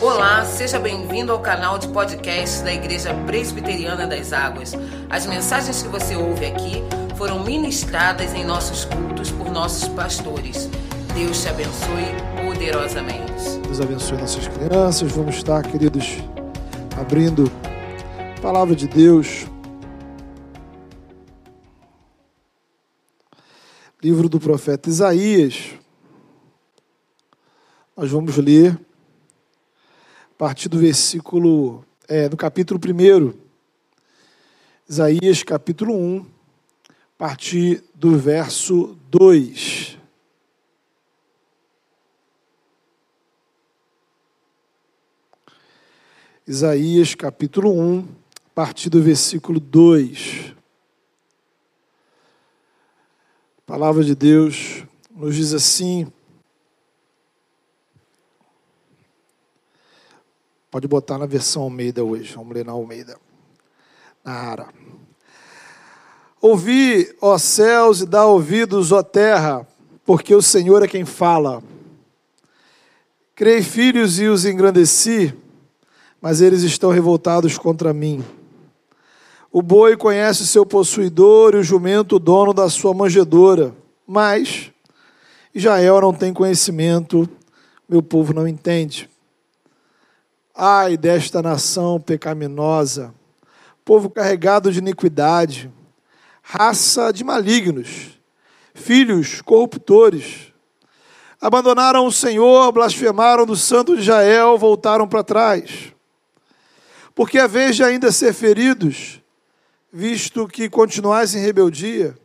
Olá, seja bem-vindo ao canal de podcast da Igreja Presbiteriana das Águas. As mensagens que você ouve aqui foram ministradas em nossos cultos por nossos pastores. Deus te abençoe poderosamente. Deus abençoe nossas crianças. Vamos estar, queridos, abrindo a palavra de Deus. Livro do profeta Isaías. Nós vamos ler partir do versículo, é, no capítulo 1, Isaías capítulo 1, a partir do verso 2. Isaías capítulo 1, a partir do versículo 2. A palavra de Deus nos diz assim: Pode botar na versão Almeida hoje. Vamos ler na Almeida. Na Ara. Ouvi, ó céus, e dá ouvidos, ó terra, porque o Senhor é quem fala. Criei filhos e os engrandeci, mas eles estão revoltados contra mim. O boi conhece o seu possuidor e o jumento o dono da sua manjedoura, mas Israel não tem conhecimento, meu povo não entende. Ai desta nação pecaminosa, povo carregado de iniquidade, raça de malignos, filhos corruptores. Abandonaram o Senhor, blasfemaram do Santo de Israel, voltaram para trás. Porque a vez de ainda ser feridos, visto que continuais em rebeldia,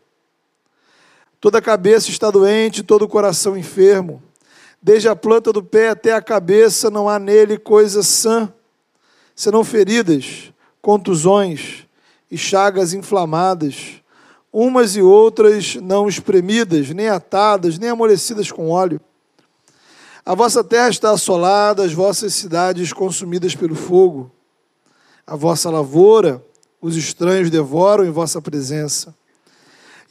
toda a cabeça está doente, todo o coração enfermo Desde a planta do pé até a cabeça não há nele coisa sã, senão feridas, contusões e chagas inflamadas, umas e outras não espremidas, nem atadas, nem amolecidas com óleo. A vossa terra está assolada, as vossas cidades consumidas pelo fogo. A vossa lavoura, os estranhos devoram em vossa presença.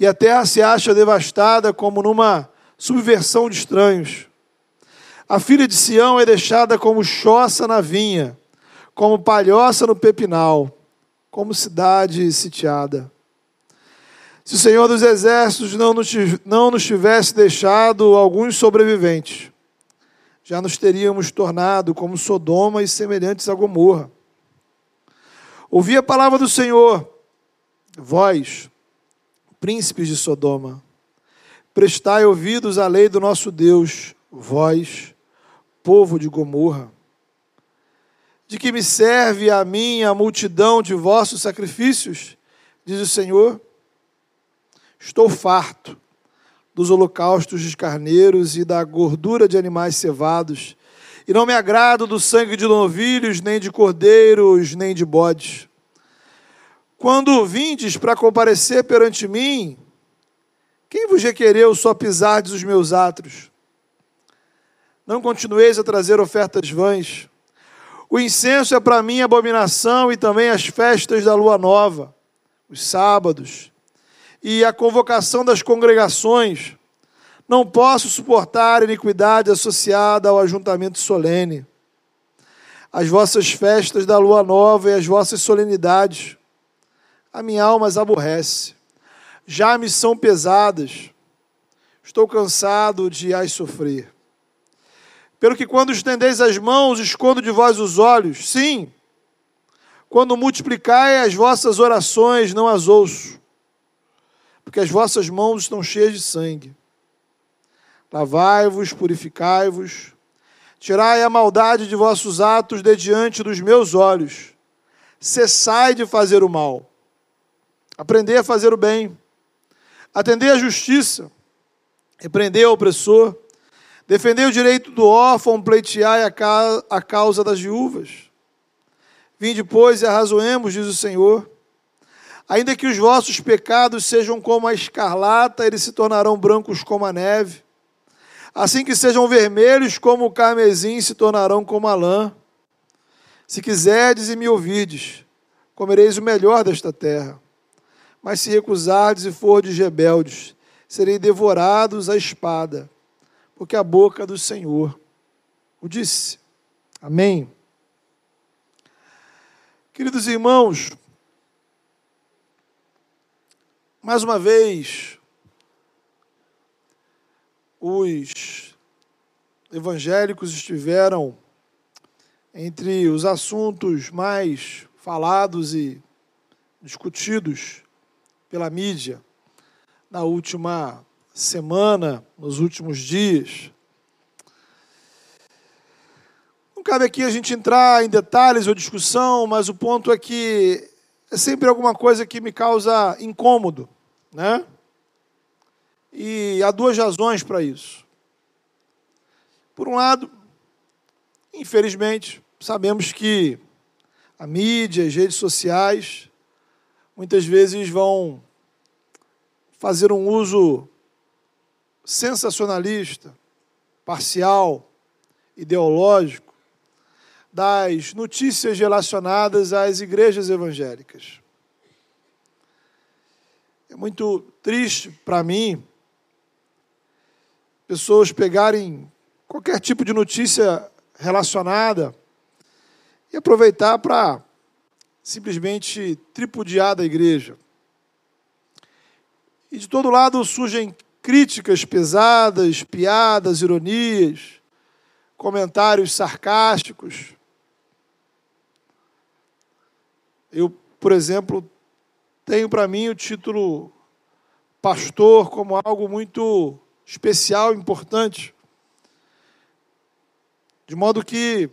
E a terra se acha devastada como numa subversão de estranhos. A filha de Sião é deixada como choça na vinha, como palhoça no pepinal, como cidade sitiada. Se o Senhor dos Exércitos não nos, tivesse deixado alguns sobreviventes, já nos teríamos tornado como Sodoma e semelhantes a Gomorra. Ouvi a palavra do Senhor, vós, príncipes de Sodoma, prestai ouvidos à lei do nosso Deus, vós, povo de Gomorra? De que me serve a mim a multidão de vossos sacrifícios? Diz o Senhor. Estou farto dos holocaustos de carneiros e da gordura de animais cevados, e não me agrado do sangue de novilhos, nem de cordeiros, nem de bodes. Quando vindes para comparecer perante mim, quem vos requereu só pisardes os meus átrios? Não continueis a trazer ofertas vãs. O incenso é para mim abominação e também as festas da lua nova, os sábados e a convocação das congregações. Não posso suportar iniquidade associada ao ajuntamento solene. As vossas festas da lua nova e as vossas solenidades. A minha alma as aborrece. Já me são pesadas. Estou cansado de as sofrer. Pelo que quando estendeis as mãos, escondo de vós os olhos. Sim, quando multiplicai as vossas orações, não as ouço, porque as vossas mãos estão cheias de sangue. Lavai-vos, purificai-vos, tirai a maldade de vossos atos de diante dos meus olhos. Cessai de fazer o mal. Aprendei a fazer o bem. Atendei a justiça. Repreendei o opressor Defendei o direito do órfão, pleiteai a causa das viúvas. Vinde, pois, e arrazoemos, diz o Senhor. Ainda que os vossos pecados sejam como a escarlata, eles se tornarão brancos como a neve. Assim que sejam vermelhos como o carmesim, se tornarão como a lã. Se quiserdes e me ouvirdes, comereis o melhor desta terra. Mas se recusardes e fordes rebeldes, serei devorados à espada porque a boca do Senhor o disse. Amém. Queridos irmãos, mais uma vez, os evangélicos estiveram entre os assuntos mais falados e discutidos pela mídia na última semana, nos últimos dias. Não cabe aqui a gente entrar em detalhes ou discussão, mas o ponto é que é sempre alguma coisa que me causa incômodo, né? E há duas razões para isso. Por um lado, infelizmente, sabemos que a mídia, as redes sociais, muitas vezes vão fazer um uso sensacionalista, parcial, ideológico, das notícias relacionadas às igrejas evangélicas. É muito triste para mim pessoas pegarem qualquer tipo de notícia relacionada e aproveitar para simplesmente tripudiar da igreja. E de todo lado surgem críticas pesadas, piadas, ironias, comentários sarcásticos. Eu, por exemplo, tenho para mim o título pastor como algo muito especial, importante. De modo que,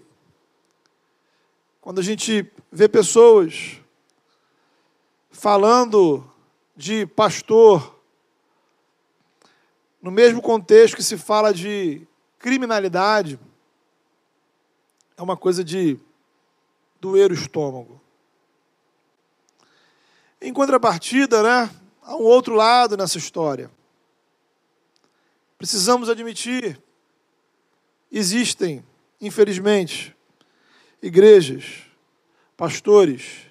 quando a gente vê pessoas falando de pastor, no mesmo contexto que se fala de criminalidade, é uma coisa de doer o estômago. Em contrapartida, né, há um outro lado nessa história. Precisamos admitir, existem, infelizmente, igrejas, pastores,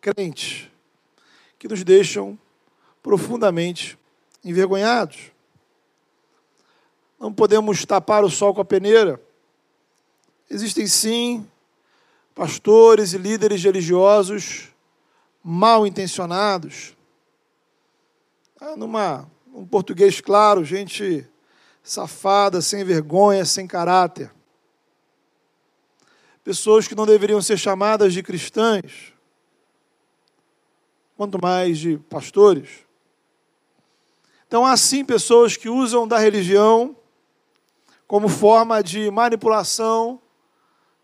crentes, que nos deixam profundamente envergonhados. Não podemos tapar o sol com a peneira. Existem sim pastores e líderes religiosos mal intencionados. Ah, numa, um português claro, gente safada, sem vergonha, sem caráter. Pessoas que não deveriam ser chamadas de cristãs, quanto mais de pastores. Então, há sim pessoas que usam da religião como forma de manipulação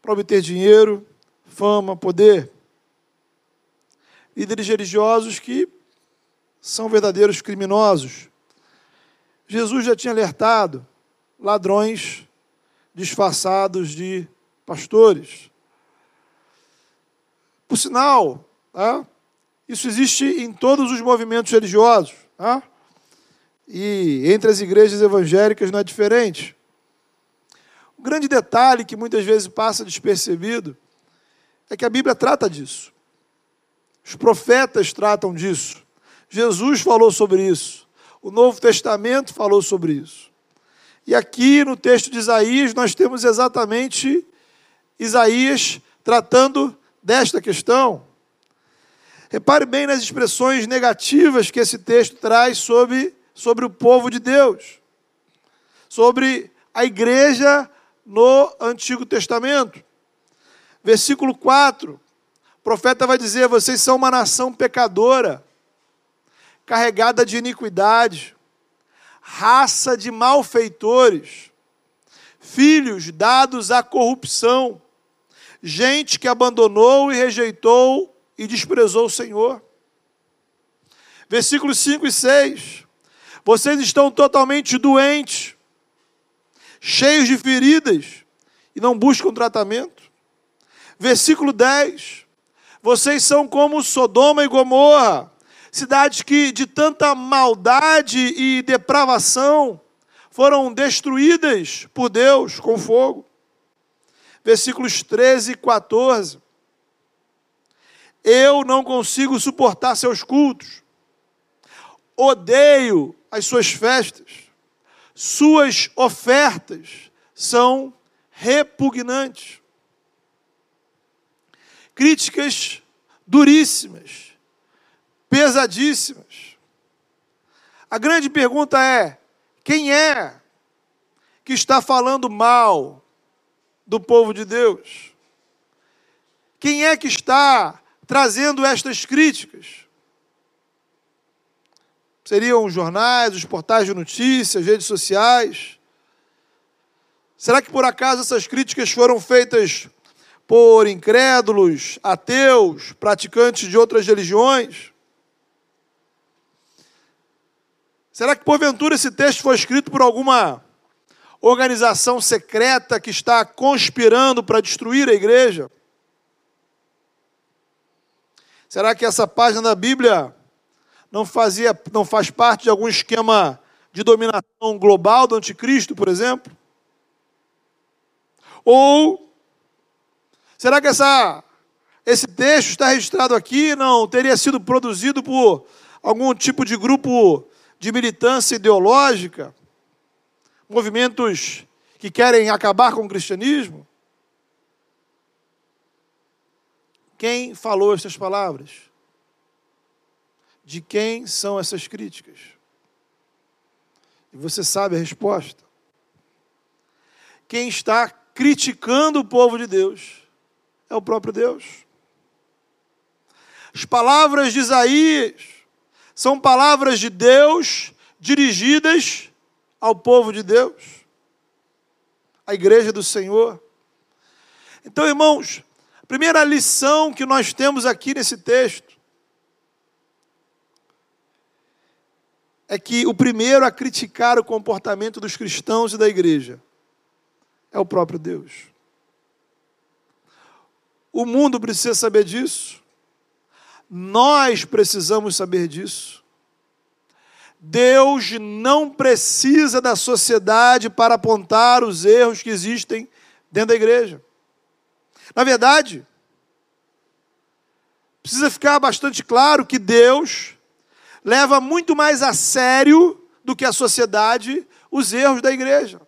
para obter dinheiro, fama, poder líderes religiosos que são verdadeiros criminosos. Jesus já tinha alertado ladrões disfarçados de pastores. Por sinal, tá? isso existe em todos os movimentos religiosos. Tá? E entre as igrejas evangélicas não é diferente. Um grande detalhe que muitas vezes passa despercebido é que a Bíblia trata disso. Os profetas tratam disso. Jesus falou sobre isso. O Novo Testamento falou sobre isso. E aqui no texto de Isaías, nós temos exatamente Isaías tratando desta questão. Repare bem nas expressões negativas que esse texto traz sobre, sobre o povo de Deus, sobre a igreja no Antigo Testamento. Versículo 4: profeta vai dizer: vocês são uma nação pecadora, carregada de iniquidade, raça de malfeitores, filhos dados à corrupção, gente que abandonou e rejeitou e desprezou o Senhor. Versículos 5 e 6. Vocês estão totalmente doentes, cheios de feridas e não buscam tratamento. Versículo 10. Vocês são como Sodoma e Gomorra, cidades que de tanta maldade e depravação foram destruídas por Deus com fogo. Versículos 13 e 14. Eu não consigo suportar seus cultos. Odeio as suas festas. Suas ofertas são repugnantes. críticas duríssimas, pesadíssimas. A grande pergunta é: quem é que está falando mal do povo de Deus? Quem é que está trazendo estas críticas? Seriam os jornais, os portais de notícias, redes sociais? Será que por acaso essas críticas foram feitas por incrédulos, ateus, praticantes de outras religiões? Será que porventura esse texto foi escrito por alguma organização secreta que está conspirando para destruir a igreja? Será que essa página da Bíblia não fazia, não faz parte de algum esquema de dominação global do anticristo, por exemplo? Ou Será que essa, esse texto está registrado aqui? Não, teria sido produzido por algum tipo de grupo de militância ideológica? Movimentos que querem acabar com o cristianismo? Quem falou essas palavras? De quem são essas críticas? E você sabe a resposta. Quem está criticando o povo de Deus é o próprio Deus. As palavras de Isaías são palavras de Deus dirigidas ao povo de Deus, à igreja do Senhor. Então, irmãos, a primeira lição que nós temos aqui nesse texto é que o primeiro a criticar o comportamento dos cristãos e da igreja é o próprio Deus. O mundo precisa saber disso. Nós precisamos saber disso. Deus não precisa da sociedade para apontar os erros que existem dentro da igreja. Na verdade, precisa ficar bastante claro que Deus leva muito mais a sério do que a sociedade os erros da igreja.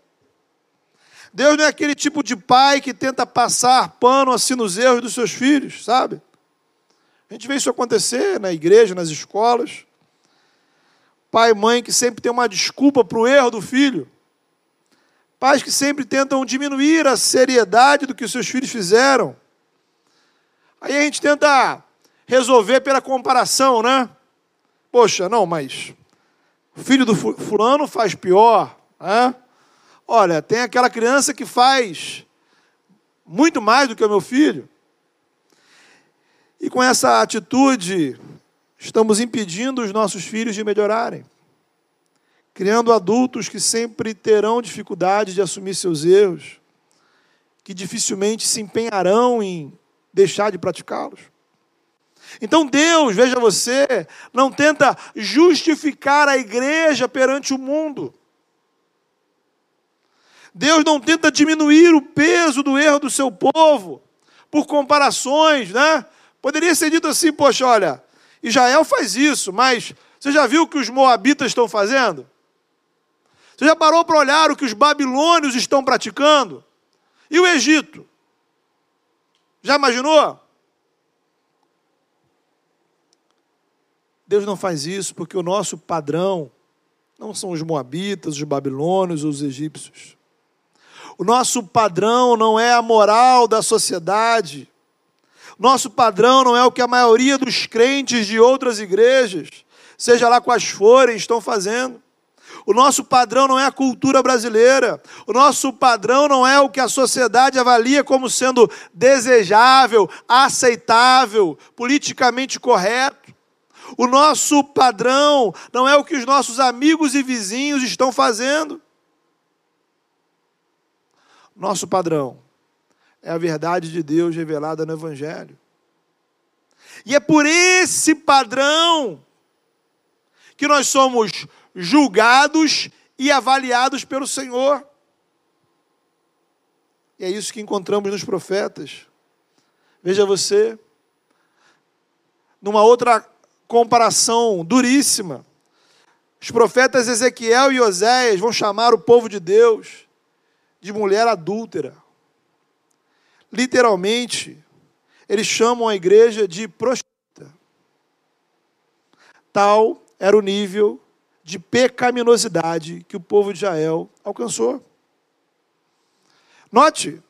Deus não é aquele tipo de pai que tenta passar pano assim nos erros dos seus filhos, sabe? A gente vê isso acontecer na igreja, nas escolas. Pai e mãe que sempre tem uma desculpa para o erro do filho. Pais que sempre tentam diminuir a seriedade do que os seus filhos fizeram. Aí a gente tenta resolver pela comparação, né? Poxa, não, mas o filho do fulano faz pior, né? Olha, tem aquela criança que faz muito mais do que o meu filho. E com essa atitude, estamos impedindo os nossos filhos de melhorarem, criando adultos que sempre terão dificuldade de assumir seus erros, que dificilmente se empenharão em deixar de praticá-los. Então Deus, veja você, não tenta justificar a igreja perante o mundo. Deus não tenta diminuir o peso do erro do seu povo por comparações, né? Poderia ser dito assim, poxa, olha, Israel faz isso, mas você já viu o que os moabitas estão fazendo? Você já parou para olhar o que os babilônios estão praticando? E o Egito? Já imaginou? Deus não faz isso porque o nosso padrão não são os moabitas, os babilônios ou os egípcios. O nosso padrão não é a moral da sociedade. Nosso padrão não é o que a maioria dos crentes de outras igrejas, seja lá quais forem, estão fazendo. O nosso padrão não é a cultura brasileira. O nosso padrão não é o que a sociedade avalia como sendo desejável, aceitável, politicamente correto. O nosso padrão não é o que os nossos amigos e vizinhos estão fazendo. Nosso padrão é a verdade de Deus revelada no Evangelho. E é por esse padrão que nós somos julgados e avaliados pelo Senhor. E é isso que encontramos nos profetas. Veja você, numa outra comparação duríssima, os profetas Ezequiel e Oséias vão chamar o povo de Deus de mulher adúltera. Literalmente, eles chamam a igreja de prostituta. Tal era o nível de pecaminosidade que o povo de Israel alcançou. Note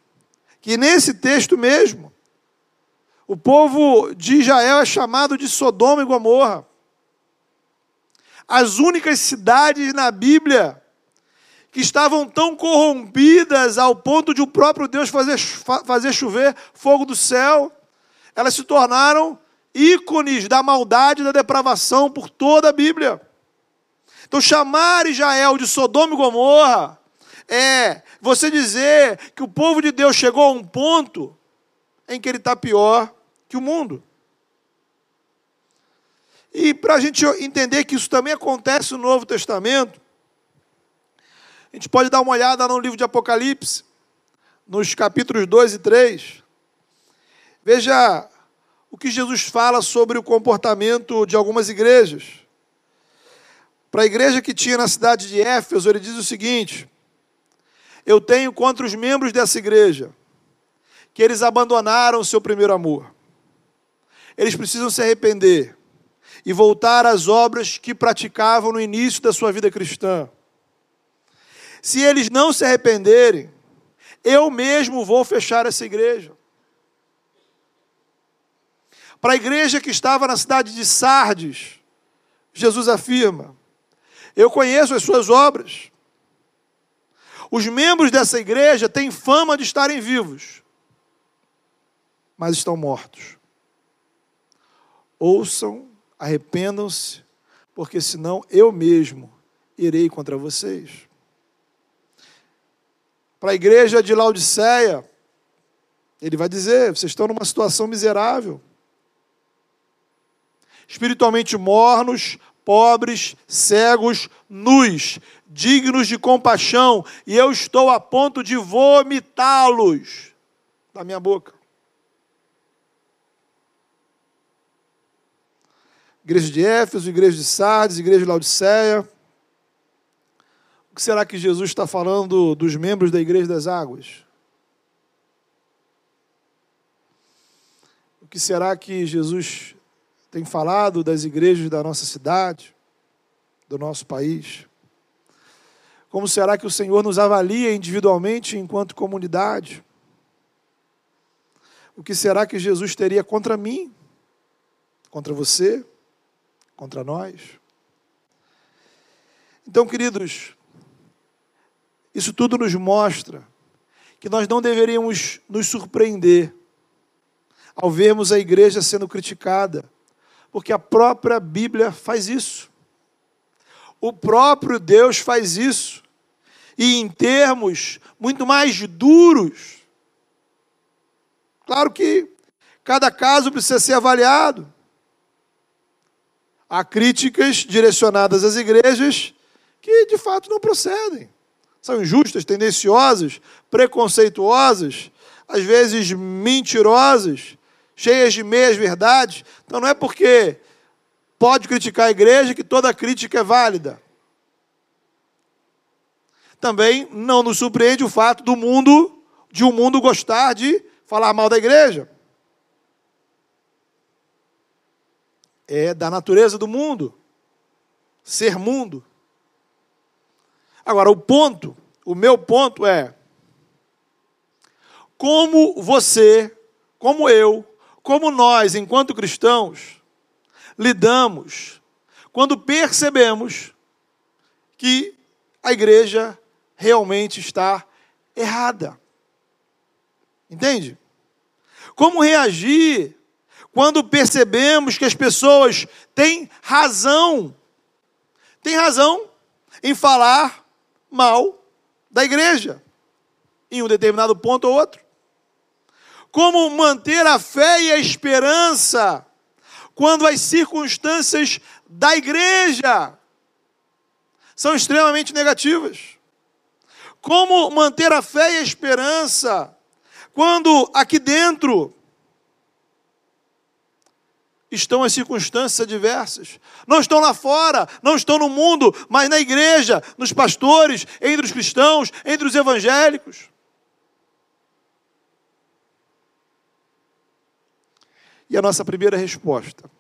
que nesse texto mesmo, o povo de Israel é chamado de Sodoma e Gomorra. As únicas cidades na Bíblia que estavam tão corrompidas ao ponto de o próprio Deus fazer, fazer chover fogo do céu, elas se tornaram ícones da maldade e da depravação por toda a Bíblia. Então, chamar Israel de Sodoma e Gomorra é você dizer que o povo de Deus chegou a um ponto em que ele está pior que o mundo. E para a gente entender que isso também acontece no Novo Testamento, a gente pode dar uma olhada no livro de Apocalipse, nos capítulos 2 e 3. Veja o que Jesus fala sobre o comportamento de algumas igrejas. Para a igreja que tinha na cidade de Éfeso, ele diz o seguinte: Eu tenho contra os membros dessa igreja que eles abandonaram o seu primeiro amor. Eles precisam se arrepender e voltar às obras que praticavam no início da sua vida cristã. Se eles não se arrependerem, eu mesmo vou fechar essa igreja. Para a igreja que estava na cidade de Sardes, Jesus afirma: eu conheço as suas obras. Os membros dessa igreja têm fama de estarem vivos, mas estão mortos. Ouçam, arrependam-se, porque senão eu mesmo irei contra vocês. Para a igreja de Laodiceia, ele vai dizer: vocês estão numa situação miserável, espiritualmente mornos, pobres, cegos, nus, dignos de compaixão, e eu estou a ponto de vomitá-los da minha boca. Igreja de Éfeso, igreja de Sardes, igreja de Laodiceia. O que será que Jesus está falando dos membros da igreja das águas? O que será que Jesus tem falado das igrejas da nossa cidade, do nosso país? Como será que o Senhor nos avalia individualmente enquanto comunidade? O que será que Jesus teria contra mim, contra você, contra nós? Então, queridos, isso tudo nos mostra que nós não deveríamos nos surpreender ao vermos a igreja sendo criticada porque a própria Bíblia faz isso. O próprio Deus faz isso. E em termos muito mais duros. Claro que cada caso precisa ser avaliado. Há críticas direcionadas às igrejas que de fato não procedem. São injustas, tendenciosas, preconceituosas, às vezes mentirosas, cheias de meias verdades. Então não é porque pode criticar a igreja que toda crítica é válida. Também não nos surpreende o fato do mundo, de um mundo gostar de falar mal da igreja. É da natureza do mundo. Ser mundo. Agora, o ponto, o meu ponto é: como você, como eu, como nós, enquanto cristãos, lidamos quando percebemos que a igreja realmente está errada. Entende? Como reagir quando percebemos que as pessoas têm razão, têm razão em falar mal da igreja, em um determinado ponto ou outro? Como manter a fé e a esperança quando as circunstâncias da igreja são extremamente negativas? Como manter a fé e a esperança quando aqui dentro estão as circunstâncias adversas. Não estão lá fora, não estão no mundo, mas na igreja, nos pastores, entre os cristãos, entre os evangélicos. E a nossa primeira resposta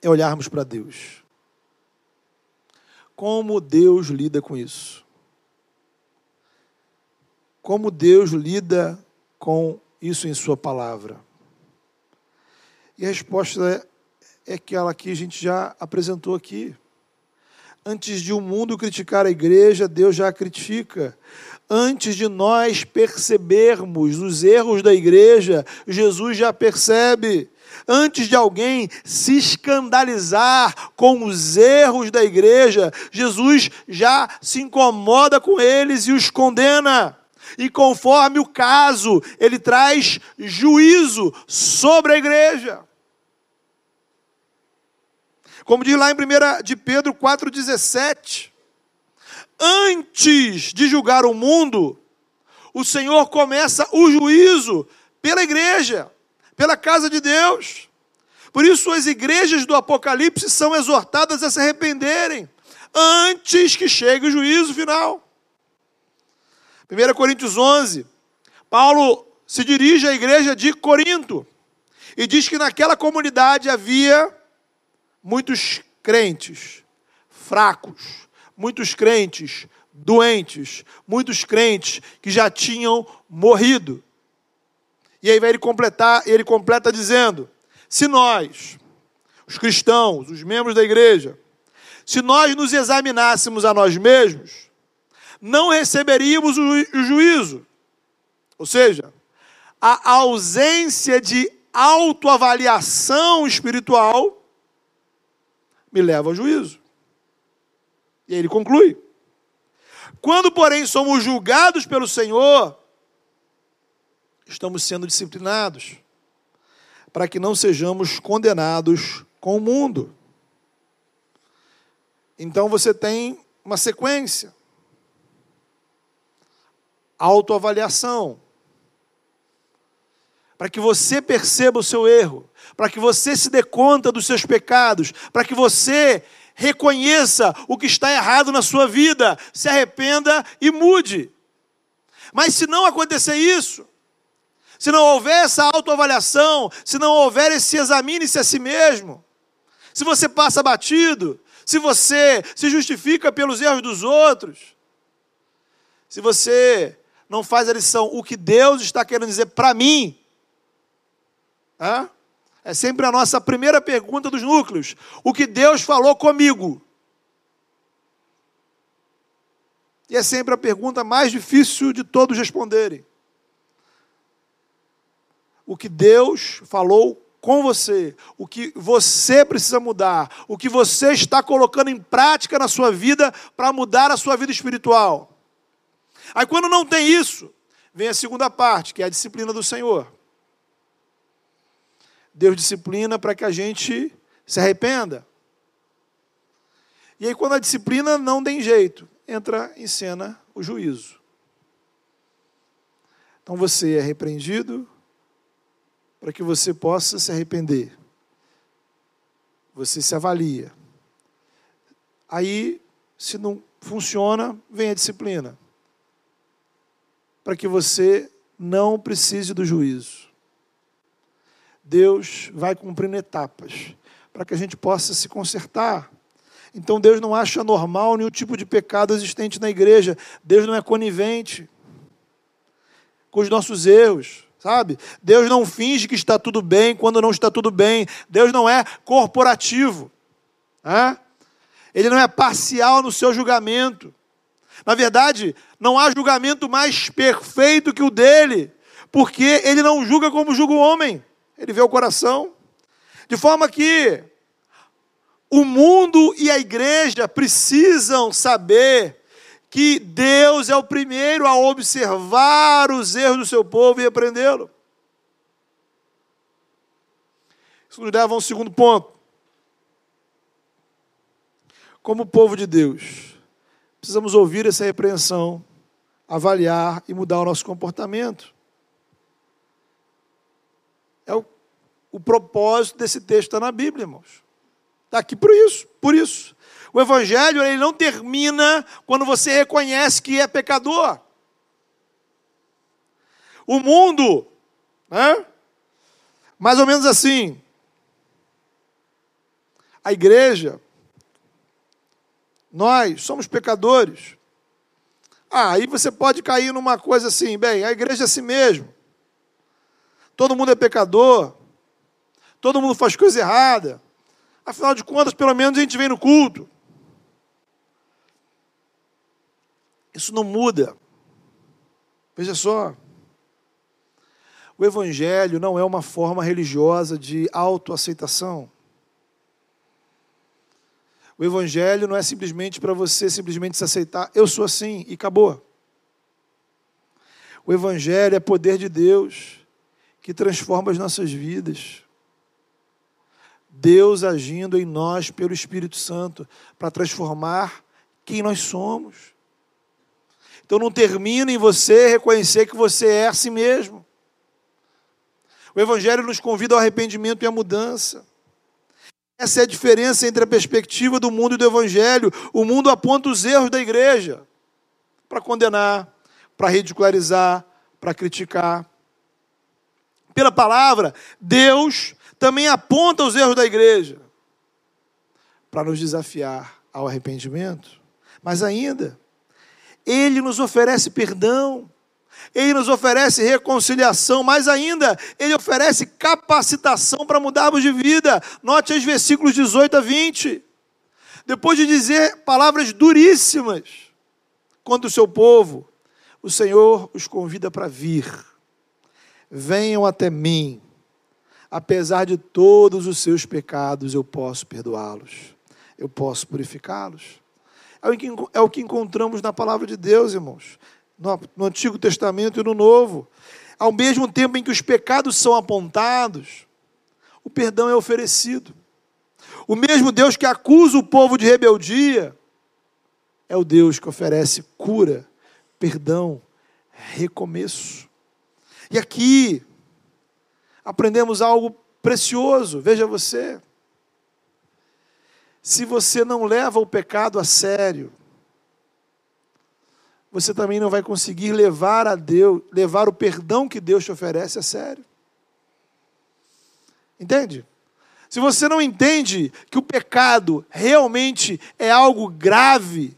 é olharmos para Deus. Como Deus lida com isso? Como Deus lida com isso em Sua palavra? E a resposta é, aquela que a gente já apresentou aqui. Antes de o um mundo criticar a igreja, Deus já a critica. Antes de nós percebermos os erros da igreja, Jesus já percebe. Antes de alguém se escandalizar com os erros da igreja, Jesus já se incomoda com eles e os condena. E conforme o caso, ele traz juízo sobre a igreja. Como diz lá em 1 de Pedro 4,17, antes de julgar o mundo, o Senhor começa o juízo pela igreja, pela casa de Deus. Por isso, as igrejas do Apocalipse são exortadas a se arrependerem antes que chegue o juízo final. 1 Coríntios 11, Paulo se dirige à igreja de Corinto e diz que naquela comunidade havia muitos crentes fracos, muitos crentes doentes, muitos crentes que já tinham morrido. E aí vai ele completar, ele completa dizendo: se nós, os cristãos, os membros da igreja, se nós nos examinássemos a nós mesmos, não receberíamos o juízo. Ou seja, a ausência de autoavaliação espiritual me leva ao juízo. E aí ele conclui: quando, porém, somos julgados pelo Senhor, estamos sendo disciplinados, para que não sejamos condenados com o mundo. Então você tem uma sequência. Autoavaliação. Para que você perceba o seu erro para que você se dê conta dos seus pecados, para que você reconheça o que está errado na sua vida, se arrependa e mude. Mas se não acontecer isso, se não houver essa autoavaliação, se não houver esse examine-se a si mesmo, se você passa batido, se você se justifica pelos erros dos outros, se você não faz a lição, o que Deus está querendo dizer para mim, hein? É sempre a nossa primeira pergunta dos núcleos. O que Deus falou comigo? E é sempre a pergunta mais difícil de todos responderem. O que Deus falou com você, o que você precisa mudar, o que você está colocando em prática na sua vida para mudar a sua vida espiritual. Aí quando não tem isso, vem a segunda parte, que é a disciplina do Senhor. Deus disciplina para que a gente se arrependa. E aí, quando a disciplina não tem jeito, entra em cena o juízo. Então você é repreendido para que você possa se arrepender. Você se avalia. Aí, se não funciona, vem a disciplina. Para que você não precise do juízo. Deus vai cumprindo etapas para que a gente possa se consertar. Então Deus não acha normal nenhum tipo de pecado existente na igreja. Deus não é conivente com os nossos erros, sabe? Deus não finge que está tudo bem quando não está tudo bem. Deus não é corporativo. Né? Ele não é parcial no seu julgamento. Na verdade, não há julgamento mais perfeito que o dele, porque ele não julga como julga o homem ele vê o coração. De forma que o mundo e a igreja precisam saber que Deus é o primeiro a observar os erros do seu povo e repreendê-lo. Isso nos leva a um segundo ponto. Como povo de Deus, precisamos ouvir essa repreensão, avaliar e mudar o nosso comportamento. É o, o propósito desse texto está na Bíblia, irmãos. Está aqui por isso, por isso. O Evangelho ele não termina quando você reconhece que é pecador. O mundo né, Mais ou menos assim. A igreja, nós somos pecadores. Ah, aí você pode cair numa coisa assim, bem, a igreja é assim mesmo. Todo mundo é pecador. Todo mundo faz coisa errada. Afinal de contas, pelo menos a gente vem no culto. Isso não muda. Veja só. O Evangelho não é uma forma religiosa de autoaceitação. O Evangelho não é simplesmente para você simplesmente se aceitar, eu sou assim e acabou. O Evangelho é poder de Deus que transforma as nossas vidas. Deus agindo em nós pelo Espírito Santo para transformar quem nós somos. Então não termina em você reconhecer que você é assim mesmo. O Evangelho nos convida ao arrependimento e à mudança. Essa é a diferença entre a perspectiva do mundo e do Evangelho. O mundo aponta os erros da igreja para condenar, para ridicularizar, para criticar. Pela palavra, Deus também aponta os erros da igreja para nos desafiar ao arrependimento. Mas ainda, Ele nos oferece perdão ele nos oferece reconciliação, mas ainda Ele oferece capacitação para mudarmos de vida. Note os versículos 18 a 20. Depois de dizer palavras duríssimas contra o seu povo, o Senhor os convida para vir. Venham até mim, apesar de todos os seus pecados, eu posso perdoá-los, eu posso purificá-los. É o que é encontramos na palavra de Deus, irmãos no Antigo Testamento e no Novo. Ao mesmo tempo em que os pecados são apontados, o perdão é oferecido. O mesmo Deus que acusa o povo de rebeldia é o Deus que oferece cura, perdão, recomeço. E aqui aprendemos algo precioso, veja você. Se você não leva o pecado a sério, você também não vai conseguir levar a Deus, levar o perdão que Deus te oferece a sério. Entende? Se você não entende que o pecado realmente é algo grave,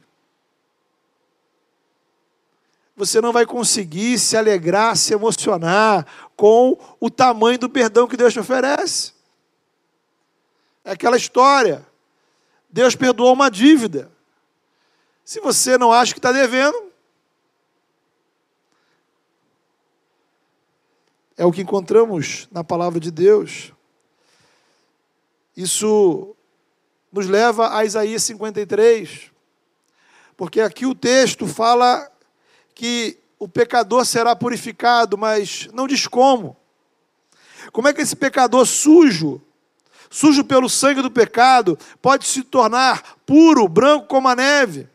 você não vai conseguir se alegrar, se emocionar com o tamanho do perdão que Deus te oferece. É aquela história. Deus perdoou uma dívida. Se você não acha que está devendo, É o que encontramos na palavra de Deus. Isso nos leva a Isaías 53, porque aqui o texto fala que o pecador será purificado, mas não diz como. Como é que esse pecador sujo, sujo pelo sangue do pecado, pode se tornar puro, branco como a neve?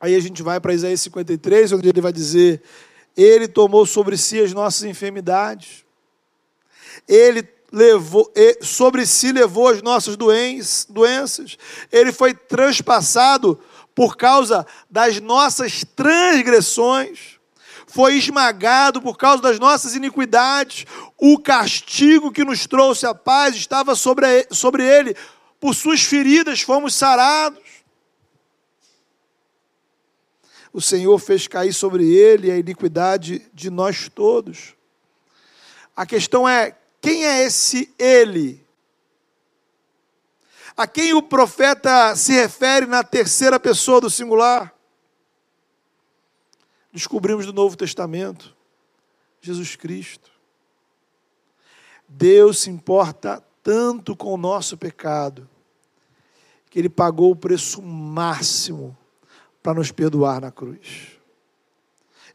Aí a gente vai para Isaías 53, onde ele vai dizer: ele tomou sobre si as nossas enfermidades. Ele levou, sobre si levou as nossas doenças. Ele foi transpassado por causa das nossas transgressões. Foi esmagado por causa das nossas iniquidades. O castigo que nos trouxe a paz estava sobre, sobre ele. Por suas feridas fomos sarados o Senhor fez cair sobre ele a iniquidade de nós todos. A questão é: quem é esse ele? A quem o profeta se refere na terceira pessoa do singular? Descobrimos no Novo Testamento Jesus Cristo. Deus se importa tanto com o nosso pecado que ele pagou o preço máximo para nos perdoar na cruz.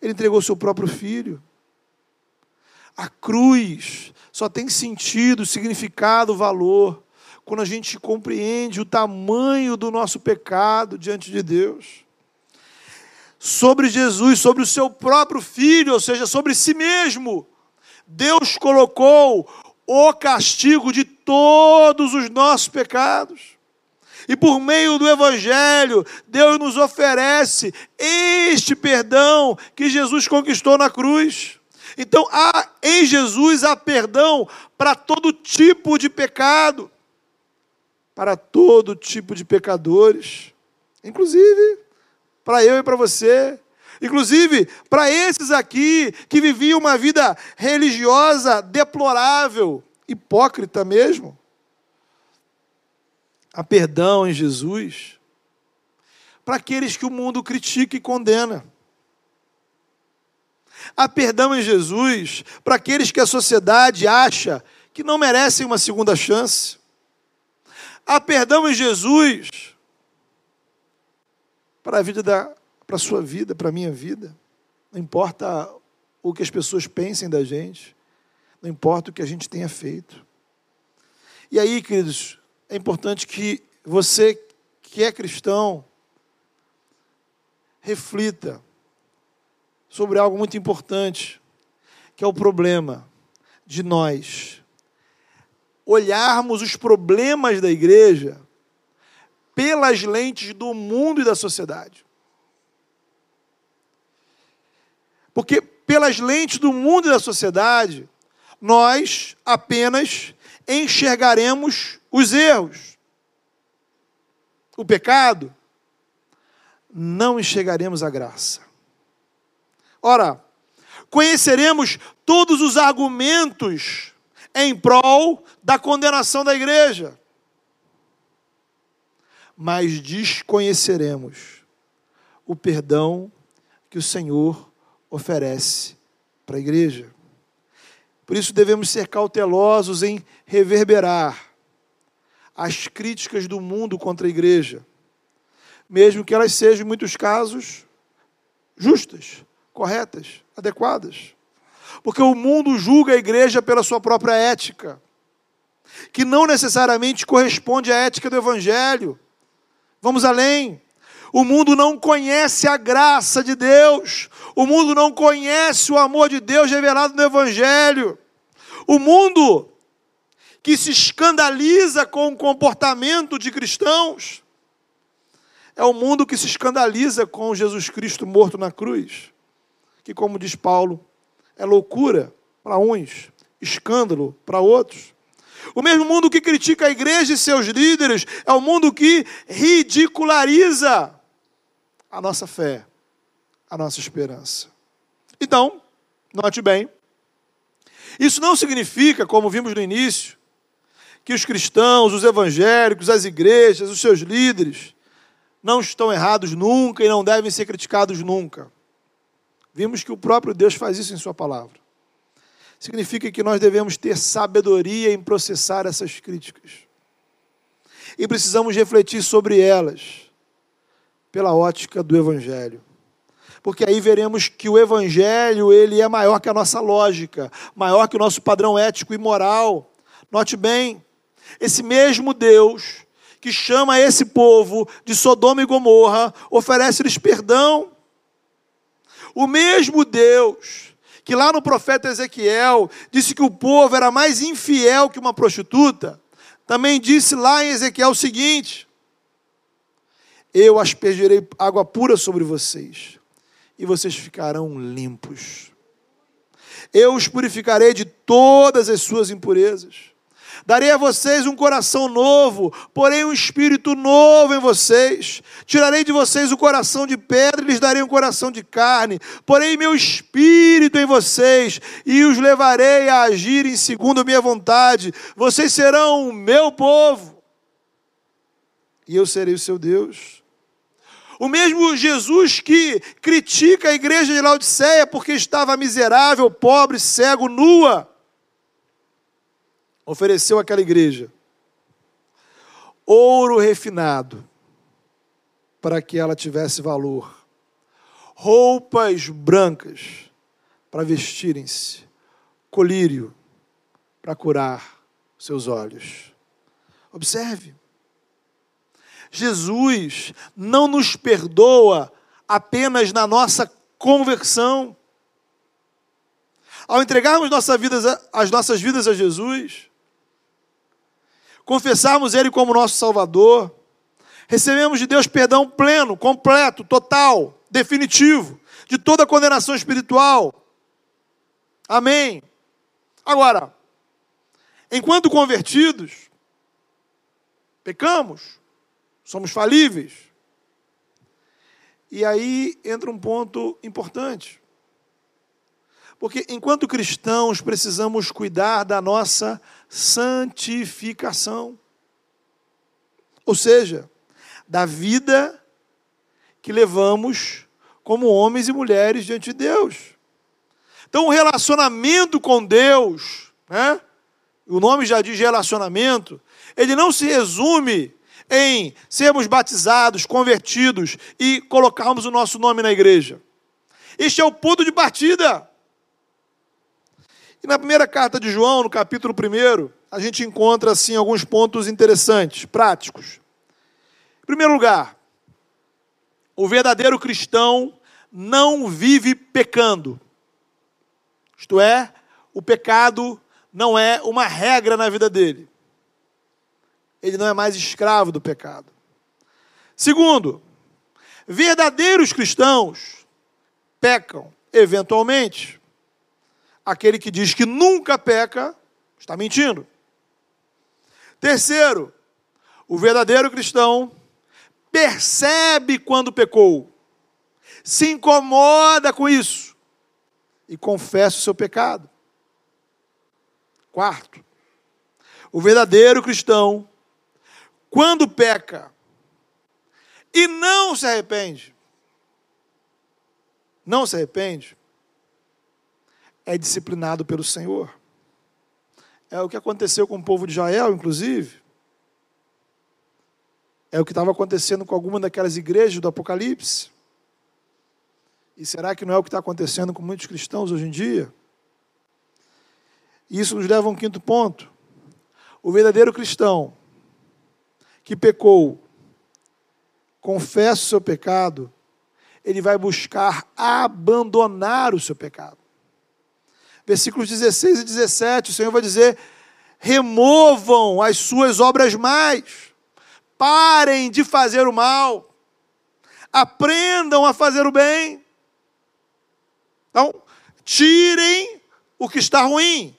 Ele entregou seu próprio filho. A cruz só tem sentido, significado, valor quando a gente compreende o tamanho do nosso pecado diante de Deus. Sobre Jesus, sobre o seu próprio filho, ou seja, sobre si mesmo, Deus colocou o castigo de todos os nossos pecados. E por meio do Evangelho, Deus nos oferece este perdão que Jesus conquistou na cruz. Então, há, em Jesus há perdão para todo tipo de pecado, para todo tipo de pecadores, inclusive para eu e para você, inclusive para esses aqui que viviam uma vida religiosa deplorável, hipócrita mesmo. Há perdão em Jesus para aqueles que o mundo critica e condena. Há perdão em Jesus para aqueles que a sociedade acha que não merecem uma segunda chance. Há perdão em Jesus para a vida da para a sua vida, para a minha vida. Não importa o que as pessoas pensem da gente, não importa o que a gente tenha feito. E aí, queridos, é importante que você que é cristão reflita sobre algo muito importante, que é o problema de nós olharmos os problemas da igreja pelas lentes do mundo e da sociedade. Porque pelas lentes do mundo e da sociedade, nós apenas enxergaremos os erros, o pecado, não enxergaremos a graça. Ora, conheceremos todos os argumentos em prol da condenação da igreja, mas desconheceremos o perdão que o Senhor oferece para a igreja. Por isso devemos ser cautelosos em reverberar as críticas do mundo contra a igreja, mesmo que elas sejam, em muitos casos, justas, corretas, adequadas. Porque o mundo julga a igreja pela sua própria ética, que não necessariamente corresponde à ética do Evangelho. Vamos além. O mundo não conhece a graça de Deus, o mundo não conhece o amor de Deus revelado no Evangelho. O mundo que se escandaliza com o comportamento de cristãos é o mundo que se escandaliza com Jesus Cristo morto na cruz, que, como diz Paulo, é loucura para uns, escândalo para outros. O mesmo mundo que critica a igreja e seus líderes é o mundo que ridiculariza a nossa fé, a nossa esperança. Então, note bem, isso não significa, como vimos no início, que os cristãos, os evangélicos, as igrejas, os seus líderes, não estão errados nunca e não devem ser criticados nunca. Vimos que o próprio Deus faz isso em Sua palavra. Significa que nós devemos ter sabedoria em processar essas críticas. E precisamos refletir sobre elas pela ótica do Evangelho. Porque aí veremos que o Evangelho ele é maior que a nossa lógica, maior que o nosso padrão ético e moral. Note bem, esse mesmo Deus que chama esse povo de Sodoma e Gomorra, oferece-lhes perdão. O mesmo Deus que lá no profeta Ezequiel disse que o povo era mais infiel que uma prostituta, também disse lá em Ezequiel o seguinte: eu aspergerei água pura sobre vocês, e vocês ficarão limpos. Eu os purificarei de todas as suas impurezas. Darei a vocês um coração novo, porém um espírito novo em vocês. Tirarei de vocês o coração de pedra e lhes darei um coração de carne. Porém meu espírito em vocês e os levarei a agirem segundo a minha vontade. Vocês serão o meu povo e eu serei o seu Deus. O mesmo Jesus que critica a igreja de Laodiceia porque estava miserável, pobre, cego, nua, ofereceu àquela igreja ouro refinado para que ela tivesse valor, roupas brancas para vestirem-se, colírio para curar seus olhos. Observe, Jesus não nos perdoa apenas na nossa conversão. Ao entregarmos nossa vida, as nossas vidas a Jesus, confessarmos Ele como nosso Salvador, recebemos de Deus perdão pleno, completo, total, definitivo, de toda condenação espiritual. Amém. Agora, enquanto convertidos, pecamos, somos falíveis. E aí entra um ponto importante. Porque enquanto cristãos precisamos cuidar da nossa santificação. Ou seja, da vida que levamos como homens e mulheres diante de Deus. Então, o relacionamento com Deus, né? o nome já diz relacionamento, ele não se resume em sermos batizados, convertidos e colocarmos o nosso nome na igreja. Este é o ponto de partida. E na primeira carta de João, no capítulo 1, a gente encontra assim alguns pontos interessantes, práticos. Em primeiro lugar, o verdadeiro cristão não vive pecando. Isto é, o pecado não é uma regra na vida dele. Ele não é mais escravo do pecado. Segundo, verdadeiros cristãos pecam eventualmente. Aquele que diz que nunca peca está mentindo. Terceiro, o verdadeiro cristão percebe quando pecou, se incomoda com isso e confessa o seu pecado. Quarto, o verdadeiro cristão, quando peca e não se arrepende, não se arrepende, é disciplinado pelo Senhor. É o que aconteceu com o povo de Israel, inclusive. É o que estava acontecendo com alguma daquelas igrejas do Apocalipse. E será que não é o que está acontecendo com muitos cristãos hoje em dia? Isso nos leva a um quinto ponto. O verdadeiro cristão que pecou, confessa o seu pecado, ele vai buscar abandonar o seu pecado. Versículos 16 e 17, o Senhor vai dizer: removam as suas obras mais Parem de fazer o mal. Aprendam a fazer o bem. Então, tirem o que está ruim.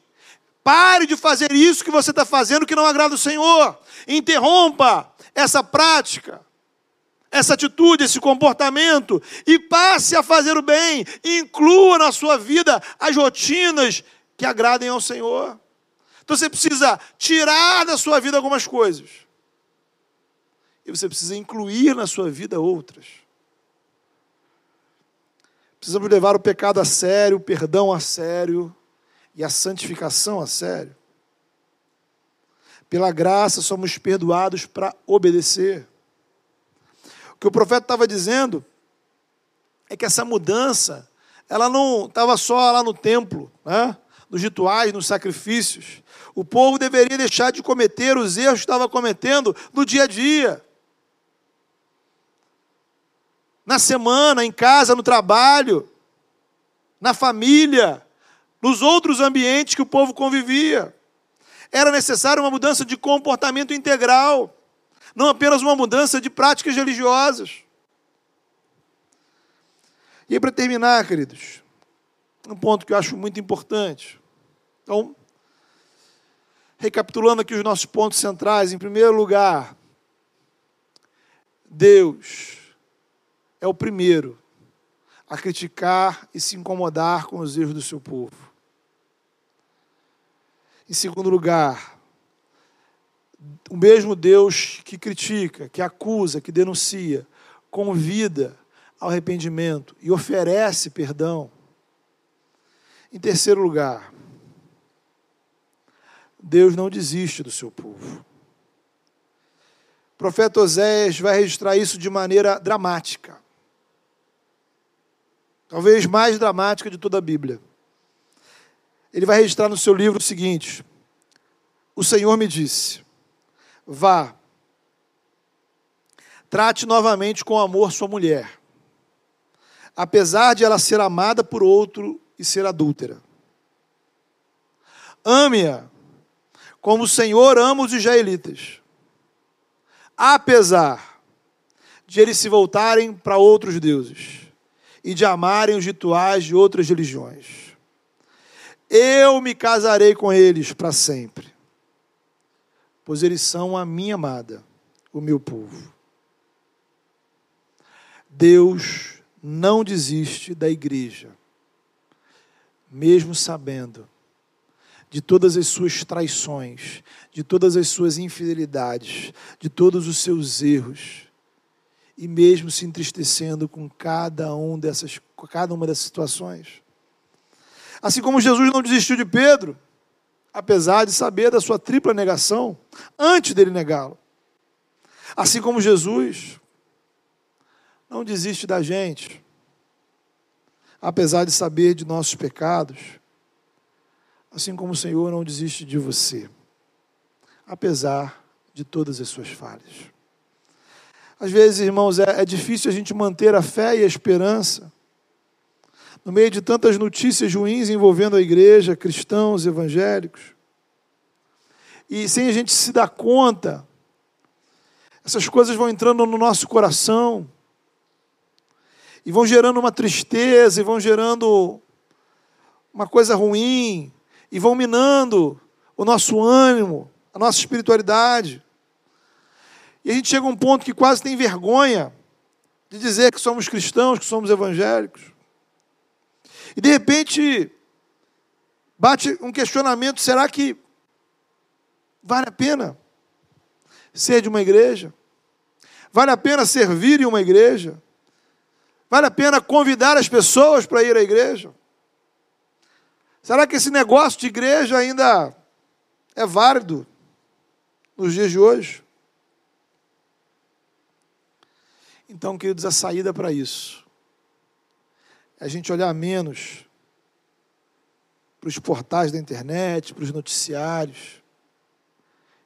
Pare de fazer isso que você está fazendo que não agrada o Senhor. Interrompa essa prática, essa atitude, esse comportamento e passe a fazer o bem. Inclua na sua vida as rotinas que agradem ao Senhor. Então você precisa tirar da sua vida algumas coisas e você precisa incluir na sua vida outras. Precisamos levar o pecado a sério, o perdão a sério e a santificação a sério. Pela graça somos perdoados para obedecer. Que o profeta estava dizendo é que essa mudança, ela não estava só lá no templo, né? nos rituais, nos sacrifícios. O povo deveria deixar de cometer os erros que estava cometendo no dia a dia na semana, em casa, no trabalho, na família, nos outros ambientes que o povo convivia. Era necessária uma mudança de comportamento integral, não apenas uma mudança de práticas religiosas. E aí, para terminar, queridos, um ponto que eu acho muito importante. Então, recapitulando aqui os nossos pontos centrais, em primeiro lugar, Deus é o primeiro a criticar e se incomodar com os erros do seu povo. Em segundo lugar, o mesmo Deus que critica, que acusa, que denuncia, convida ao arrependimento e oferece perdão. Em terceiro lugar, Deus não desiste do seu povo. O profeta Oséias vai registrar isso de maneira dramática talvez mais dramática de toda a Bíblia. Ele vai registrar no seu livro o seguinte: O Senhor me disse: Vá, trate novamente com amor sua mulher, apesar de ela ser amada por outro e ser adúltera. Ame-a, como o Senhor ama os israelitas, apesar de eles se voltarem para outros deuses e de amarem os rituais de outras religiões. eu me casarei com eles para sempre, pois eles são a minha amada, o meu povo. Deus não desiste da igreja, mesmo sabendo de todas as suas traições, de todas as suas infidelidades, de todos os seus erros, e mesmo se entristecendo com cada, um dessas, cada uma dessas situações. Assim como Jesus não desistiu de Pedro, apesar de saber da sua tripla negação, antes dele negá-lo. Assim como Jesus não desiste da gente, apesar de saber de nossos pecados, assim como o Senhor não desiste de você, apesar de todas as suas falhas. Às vezes, irmãos, é, é difícil a gente manter a fé e a esperança no meio de tantas notícias ruins envolvendo a igreja, cristãos, evangélicos. E sem a gente se dar conta, essas coisas vão entrando no nosso coração e vão gerando uma tristeza, e vão gerando uma coisa ruim, e vão minando o nosso ânimo, a nossa espiritualidade. E a gente chega a um ponto que quase tem vergonha de dizer que somos cristãos, que somos evangélicos. E de repente bate um questionamento: será que vale a pena ser de uma igreja? Vale a pena servir em uma igreja? Vale a pena convidar as pessoas para ir à igreja? Será que esse negócio de igreja ainda é válido nos dias de hoje? Então, queridos, a saída para isso a gente olhar menos para os portais da internet, para os noticiários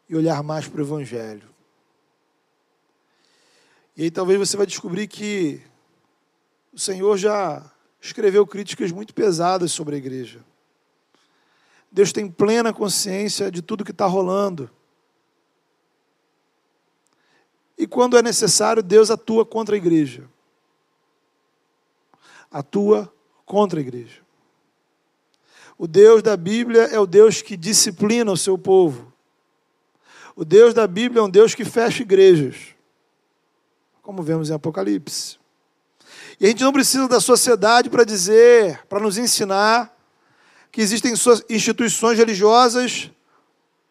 e olhar mais para o Evangelho. E aí talvez você vai descobrir que o Senhor já escreveu críticas muito pesadas sobre a igreja. Deus tem plena consciência de tudo que está rolando. E quando é necessário, Deus atua contra a igreja. Atua contra a igreja. O Deus da Bíblia é o Deus que disciplina o seu povo. O Deus da Bíblia é um Deus que fecha igrejas, como vemos em Apocalipse. E a gente não precisa da sociedade para dizer, para nos ensinar que existem instituições religiosas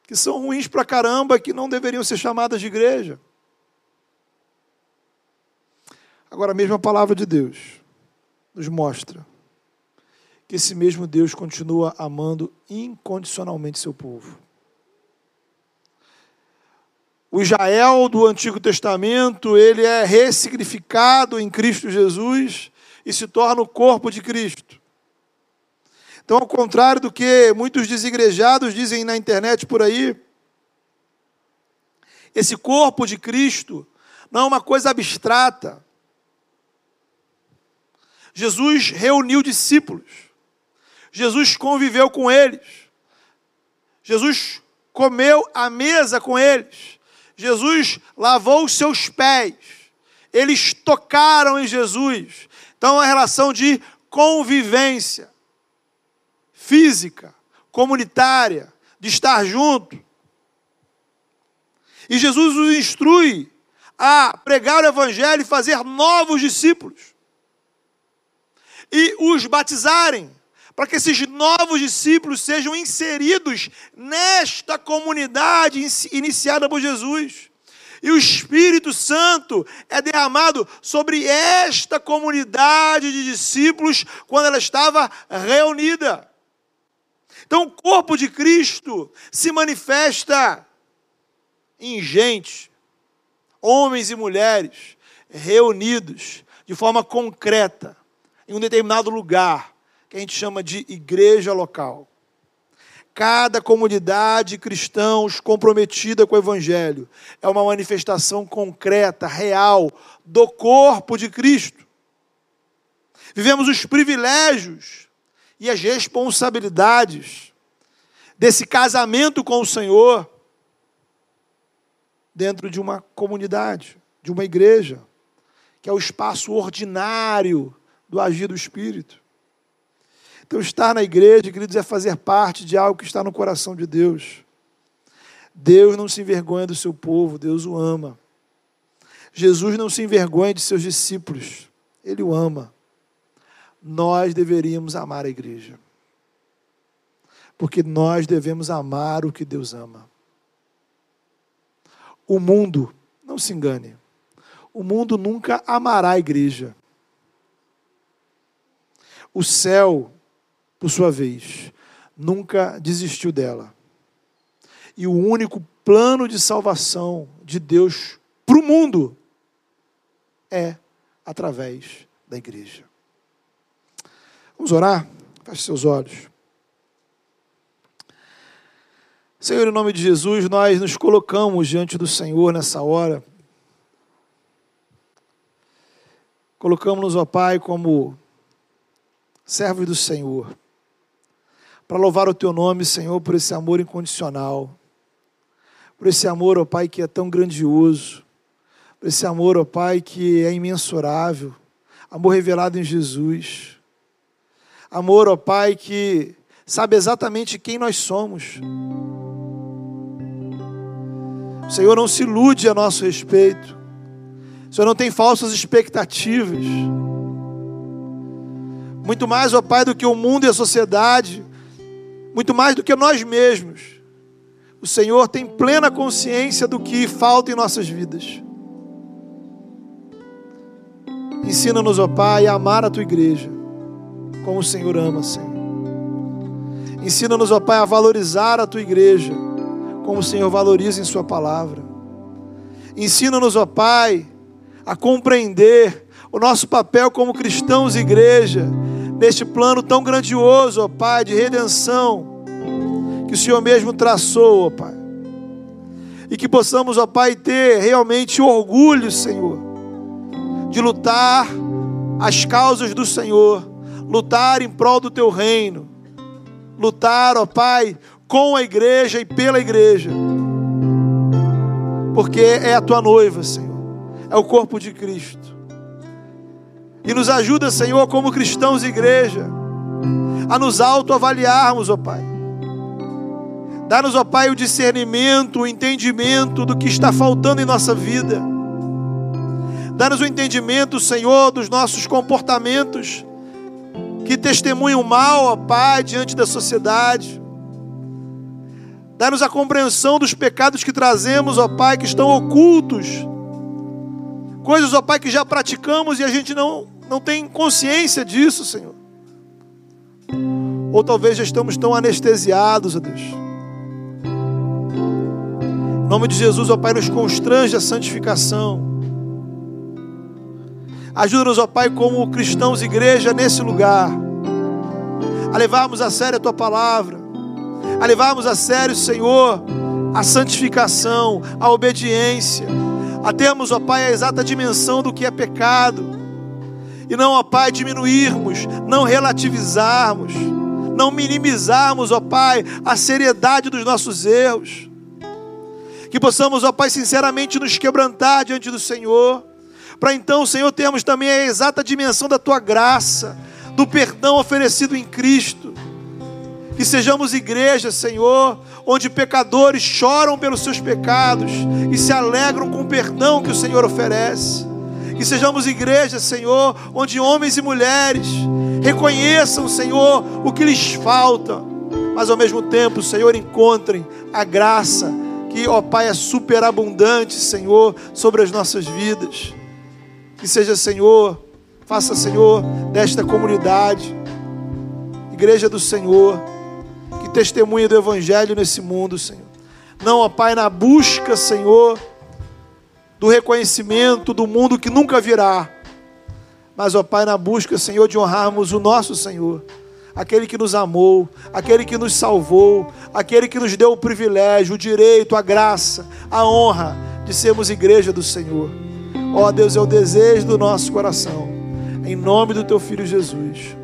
que são ruins para caramba, que não deveriam ser chamadas de igreja. Agora, a mesma palavra de Deus nos mostra que esse mesmo Deus continua amando incondicionalmente seu povo. O Israel do Antigo Testamento, ele é ressignificado em Cristo Jesus e se torna o corpo de Cristo. Então, ao contrário do que muitos desigrejados dizem na internet por aí, esse corpo de Cristo não é uma coisa abstrata. Jesus reuniu discípulos. Jesus conviveu com eles. Jesus comeu à mesa com eles. Jesus lavou os seus pés, eles tocaram em Jesus. Então, uma relação de convivência física, comunitária, de estar junto. E Jesus os instrui a pregar o Evangelho e fazer novos discípulos. E os batizarem para que esses novos discípulos sejam inseridos nesta comunidade iniciada por Jesus. E o Espírito Santo é derramado sobre esta comunidade de discípulos quando ela estava reunida. Então, o corpo de Cristo se manifesta em gente, homens e mulheres reunidos de forma concreta em um determinado lugar que a gente chama de igreja local. Cada comunidade cristãos comprometida com o Evangelho é uma manifestação concreta, real, do corpo de Cristo. Vivemos os privilégios e as responsabilidades desse casamento com o Senhor dentro de uma comunidade, de uma igreja, que é o espaço ordinário do agir do Espírito. Então, estar na igreja, queridos, é fazer parte de algo que está no coração de Deus. Deus não se envergonha do seu povo, Deus o ama. Jesus não se envergonha de seus discípulos, ele o ama. Nós deveríamos amar a igreja, porque nós devemos amar o que Deus ama. O mundo, não se engane, o mundo nunca amará a igreja. O céu, por sua vez, nunca desistiu dela. E o único plano de salvação de Deus para o mundo é através da igreja. Vamos orar? Feche seus olhos. Senhor, em nome de Jesus, nós nos colocamos diante do Senhor nessa hora. Colocamos-nos, ó Pai, como servos do Senhor, para louvar o Teu nome, Senhor, por esse amor incondicional, por esse amor, ó Pai, que é tão grandioso, por esse amor, ó Pai, que é imensurável, amor revelado em Jesus, amor, ó Pai, que sabe exatamente quem nós somos. O Senhor não se ilude a nosso respeito. O Senhor não tem falsas expectativas. Muito mais, ó Pai, do que o mundo e a sociedade, muito mais do que nós mesmos. O Senhor tem plena consciência do que falta em nossas vidas. Ensina-nos, ó Pai, a amar a tua igreja, como o Senhor ama, Senhor. Ensina-nos, ó Pai, a valorizar a tua igreja, como o Senhor valoriza em Sua palavra. Ensina-nos, ó Pai, a compreender o nosso papel como cristãos e igreja, neste plano tão grandioso, ó Pai, de redenção, que o Senhor mesmo traçou, ó Pai. E que possamos, ó Pai, ter realmente orgulho, Senhor de lutar as causas do Senhor, lutar em prol do teu reino, lutar, ó Pai, com a igreja e pela igreja, porque é a tua noiva, Senhor, é o corpo de Cristo. E nos ajuda, Senhor, como cristãos e igreja, a nos autoavaliarmos, ó Pai. Dá-nos, ó Pai, o discernimento, o entendimento do que está faltando em nossa vida Dá-nos o entendimento, Senhor, dos nossos comportamentos que testemunham mal, ó Pai, diante da sociedade. Dá-nos a compreensão dos pecados que trazemos, ó Pai, que estão ocultos. Coisas, ó Pai, que já praticamos e a gente não, não tem consciência disso, Senhor. Ou talvez já estamos tão anestesiados, ó Deus. Em nome de Jesus, ó Pai, nos constrange a santificação. Ajuda-nos, ó Pai, como cristãos igreja nesse lugar, a levarmos a sério a tua palavra, a levarmos a sério, Senhor, a santificação, a obediência, a termos, ó Pai, a exata dimensão do que é pecado, e não, ó Pai, diminuirmos, não relativizarmos, não minimizarmos, ó Pai, a seriedade dos nossos erros. Que possamos, ó Pai, sinceramente nos quebrantar diante do Senhor para então, Senhor, termos também a exata dimensão da tua graça, do perdão oferecido em Cristo. Que sejamos igreja, Senhor, onde pecadores choram pelos seus pecados e se alegram com o perdão que o Senhor oferece. Sejamos igreja, Senhor, onde homens e mulheres reconheçam, Senhor, o que lhes falta, mas ao mesmo tempo, Senhor, encontrem a graça que, ó Pai, é superabundante, Senhor, sobre as nossas vidas. Que seja, Senhor, faça, Senhor, desta comunidade, igreja do Senhor, que testemunha do Evangelho nesse mundo, Senhor. Não, ó Pai, na busca, Senhor, do reconhecimento do mundo que nunca virá, mas, ó Pai, na busca, Senhor, de honrarmos o nosso Senhor, aquele que nos amou, aquele que nos salvou, aquele que nos deu o privilégio, o direito, a graça, a honra de sermos igreja do Senhor. Ó Deus, é o desejo do nosso coração. Em nome do teu filho Jesus.